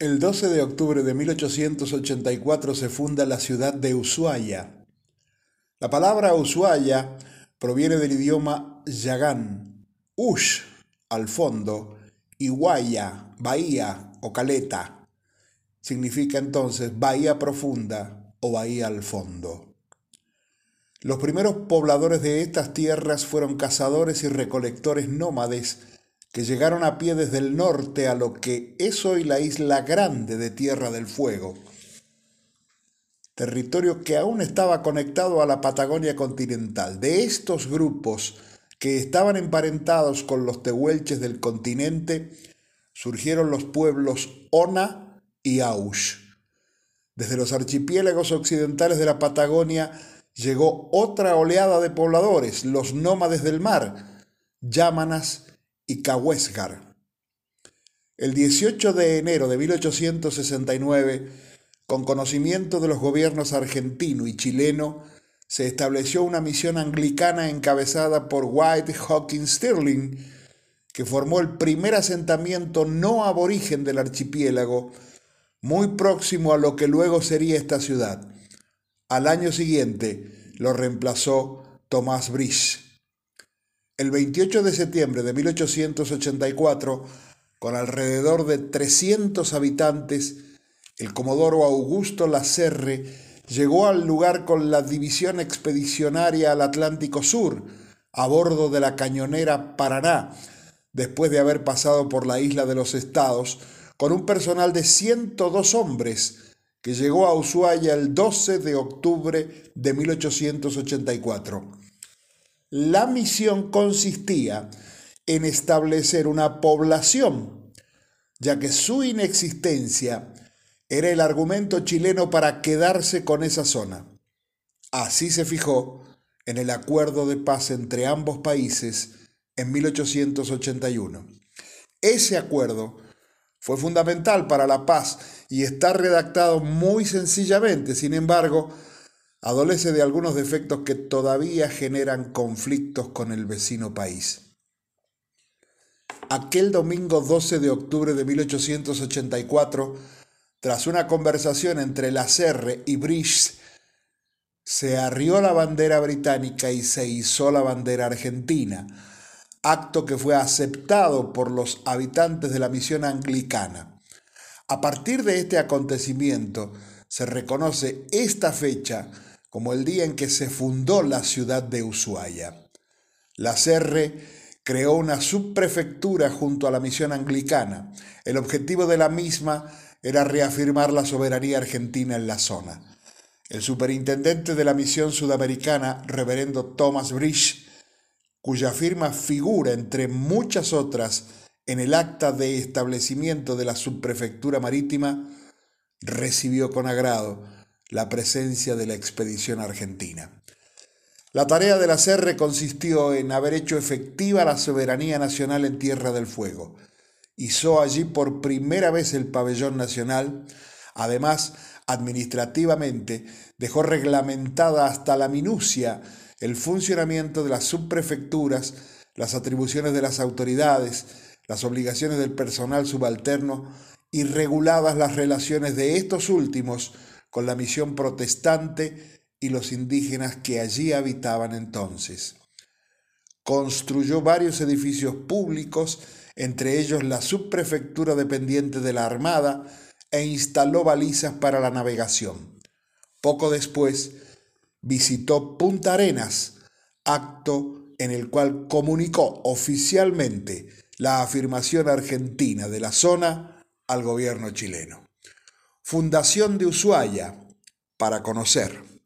El 12 de octubre de 1884 se funda la ciudad de Ushuaia. La palabra Ushuaia proviene del idioma yagán, ush, al fondo, y huaya, bahía o caleta. Significa entonces bahía profunda o bahía al fondo. Los primeros pobladores de estas tierras fueron cazadores y recolectores nómades que llegaron a pie desde el norte a lo que es hoy la isla grande de Tierra del Fuego, territorio que aún estaba conectado a la Patagonia continental. De estos grupos que estaban emparentados con los tehuelches del continente, surgieron los pueblos Ona y Aush. Desde los archipiélagos occidentales de la Patagonia llegó otra oleada de pobladores, los nómades del mar, Yámanas y Cahuéscar. El 18 de enero de 1869, con conocimiento de los gobiernos argentino y chileno, se estableció una misión anglicana encabezada por White Hawkins Stirling, que formó el primer asentamiento no aborigen del archipiélago, muy próximo a lo que luego sería esta ciudad. Al año siguiente lo reemplazó Thomas Bridge. El 28 de septiembre de 1884, con alrededor de 300 habitantes, el comodoro Augusto Lacerre llegó al lugar con la división expedicionaria al Atlántico Sur, a bordo de la cañonera Paraná, después de haber pasado por la isla de los Estados, con un personal de 102 hombres, que llegó a Ushuaia el 12 de octubre de 1884. La misión consistía en establecer una población, ya que su inexistencia era el argumento chileno para quedarse con esa zona. Así se fijó en el acuerdo de paz entre ambos países en 1881. Ese acuerdo fue fundamental para la paz y está redactado muy sencillamente, sin embargo, adolece de algunos defectos que todavía generan conflictos con el vecino país. Aquel domingo 12 de octubre de 1884, tras una conversación entre la Serre y Brice, se arrió la bandera británica y se izó la bandera argentina, acto que fue aceptado por los habitantes de la misión anglicana. A partir de este acontecimiento, se reconoce esta fecha como el día en que se fundó la ciudad de Ushuaia. La Serre creó una subprefectura junto a la misión anglicana. El objetivo de la misma era reafirmar la soberanía argentina en la zona. El superintendente de la misión sudamericana, reverendo Thomas Bridge, cuya firma figura entre muchas otras en el acta de establecimiento de la subprefectura marítima, recibió con agrado la presencia de la expedición argentina. La tarea de la CERRE consistió en haber hecho efectiva la soberanía nacional en Tierra del Fuego. Hizo allí por primera vez el pabellón nacional. Además, administrativamente, dejó reglamentada hasta la minucia el funcionamiento de las subprefecturas, las atribuciones de las autoridades, las obligaciones del personal subalterno y reguladas las relaciones de estos últimos con la misión protestante y los indígenas que allí habitaban entonces. Construyó varios edificios públicos, entre ellos la subprefectura dependiente de la Armada, e instaló balizas para la navegación. Poco después visitó Punta Arenas, acto en el cual comunicó oficialmente la afirmación argentina de la zona al gobierno chileno. Fundación de Ushuaia para conocer.